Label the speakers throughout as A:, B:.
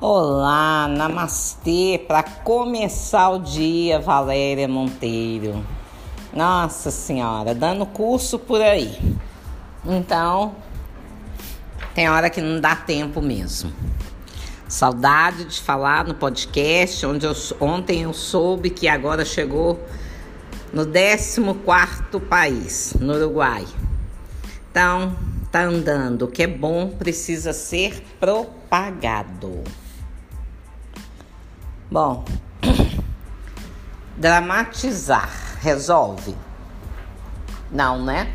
A: Olá, namastê, para começar o dia, Valéria Monteiro. Nossa Senhora, dando curso por aí. Então, tem hora que não dá tempo mesmo. Saudade de falar no podcast, onde eu, ontem eu soube que agora chegou no 14 país, no Uruguai. Então, tá andando. O que é bom precisa ser propagado. Bom, dramatizar resolve? Não, né?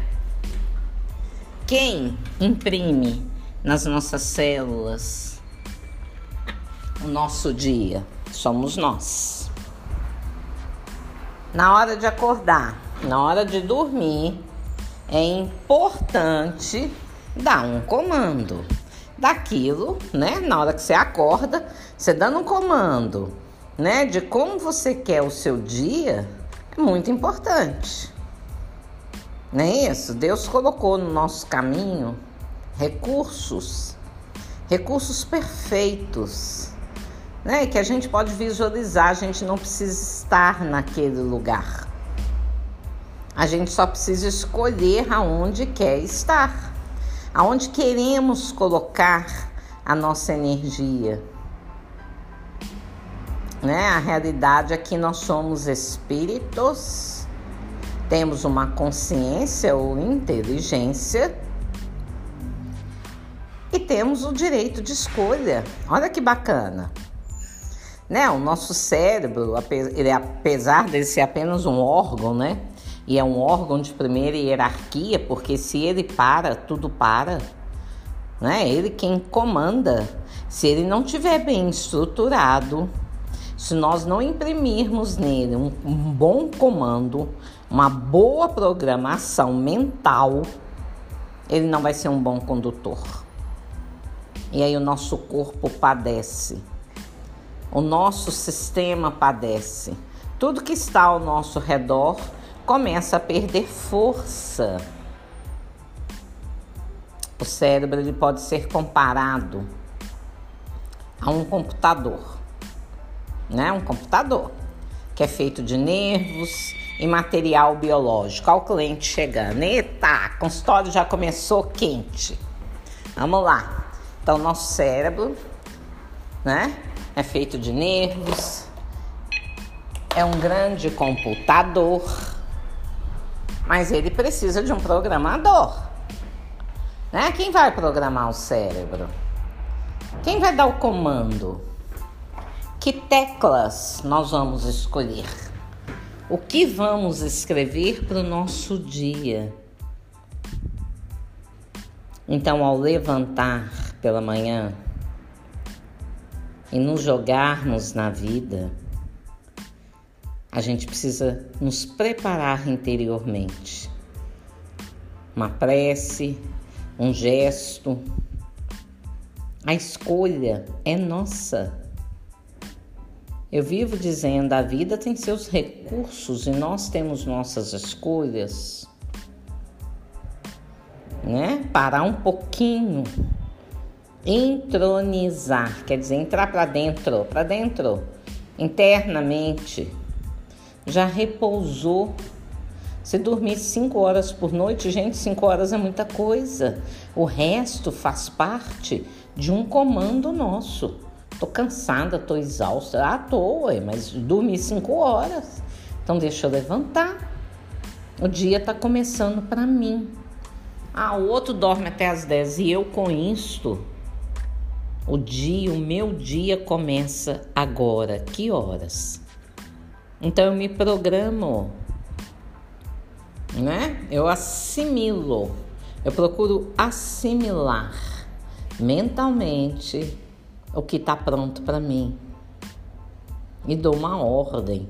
A: Quem imprime nas nossas células o nosso dia? Somos nós. Na hora de acordar, na hora de dormir, é importante dar um comando daquilo, né? Na hora que você acorda, você dando um comando né, de como você quer o seu dia é muito importante. Não é isso? Deus colocou no nosso caminho recursos, recursos perfeitos, né? Que a gente pode visualizar, a gente não precisa estar naquele lugar. A gente só precisa escolher aonde quer estar, aonde queremos colocar a nossa energia né? A realidade é que nós somos espíritos, temos uma consciência ou inteligência e temos o direito de escolha. Olha que bacana. Né? O nosso cérebro, ele, apesar de ser apenas um órgão, né? E é um órgão de primeira hierarquia, porque se ele para, tudo para. Né? Ele quem comanda. Se ele não tiver bem estruturado, se nós não imprimirmos nele um, um bom comando, uma boa programação mental, ele não vai ser um bom condutor. E aí o nosso corpo padece. O nosso sistema padece. Tudo que está ao nosso redor começa a perder força. O cérebro ele pode ser comparado a um computador né? Um computador que é feito de nervos e material biológico. Olha o cliente chegando. Eita, consultório já começou quente. Vamos lá. Então, nosso cérebro, né? É feito de nervos. É um grande computador. Mas ele precisa de um programador. Né? Quem vai programar o cérebro? Quem vai dar o comando? Que teclas nós vamos escolher? O que vamos escrever para o nosso dia? Então, ao levantar pela manhã e nos jogarmos na vida, a gente precisa nos preparar interiormente. Uma prece, um gesto. A escolha é nossa. Eu vivo dizendo: a vida tem seus recursos e nós temos nossas escolhas. Né? Parar um pouquinho, entronizar, quer dizer, entrar para dentro, para dentro, internamente. Já repousou. Se dormir cinco horas por noite, gente, cinco horas é muita coisa. O resto faz parte de um comando nosso. Tô cansada, tô exausta. Ah, tô, ué, mas dormi cinco horas. Então deixa eu levantar. O dia tá começando para mim. Ah, o outro dorme até as 10 e eu com isto. O dia, o meu dia começa agora. Que horas? Então eu me programo, né? Eu assimilo. Eu procuro assimilar mentalmente o que está pronto para mim e dou uma ordem,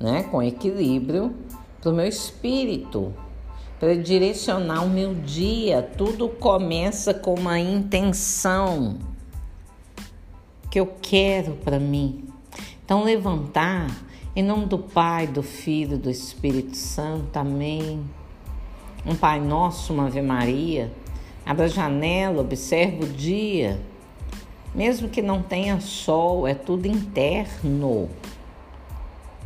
A: né, com equilíbrio para o meu espírito, para direcionar o meu dia. Tudo começa com uma intenção que eu quero para mim. Então levantar em nome do Pai, do Filho, do Espírito Santo. Amém. Um Pai Nosso, uma Ave Maria. Abra a janela, observe o dia Mesmo que não tenha sol, é tudo interno.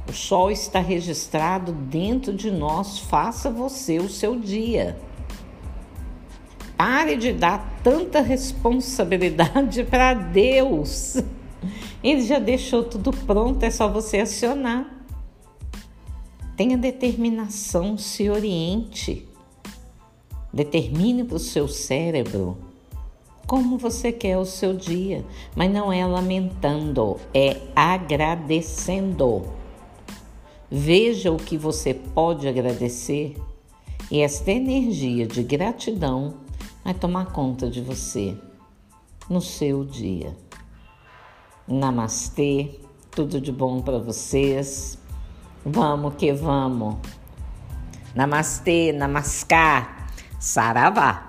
A: O sol está registrado dentro de nós. Faça você o seu dia. Pare de dar tanta responsabilidade para Deus. Ele já deixou tudo pronto, é só você acionar. Tenha determinação, se oriente. Determine para o seu cérebro como você quer o seu dia, mas não é lamentando, é agradecendo. Veja o que você pode agradecer e esta energia de gratidão vai tomar conta de você no seu dia. Namastê, tudo de bom para vocês. Vamos que vamos. Namastê, namaskar, saravá.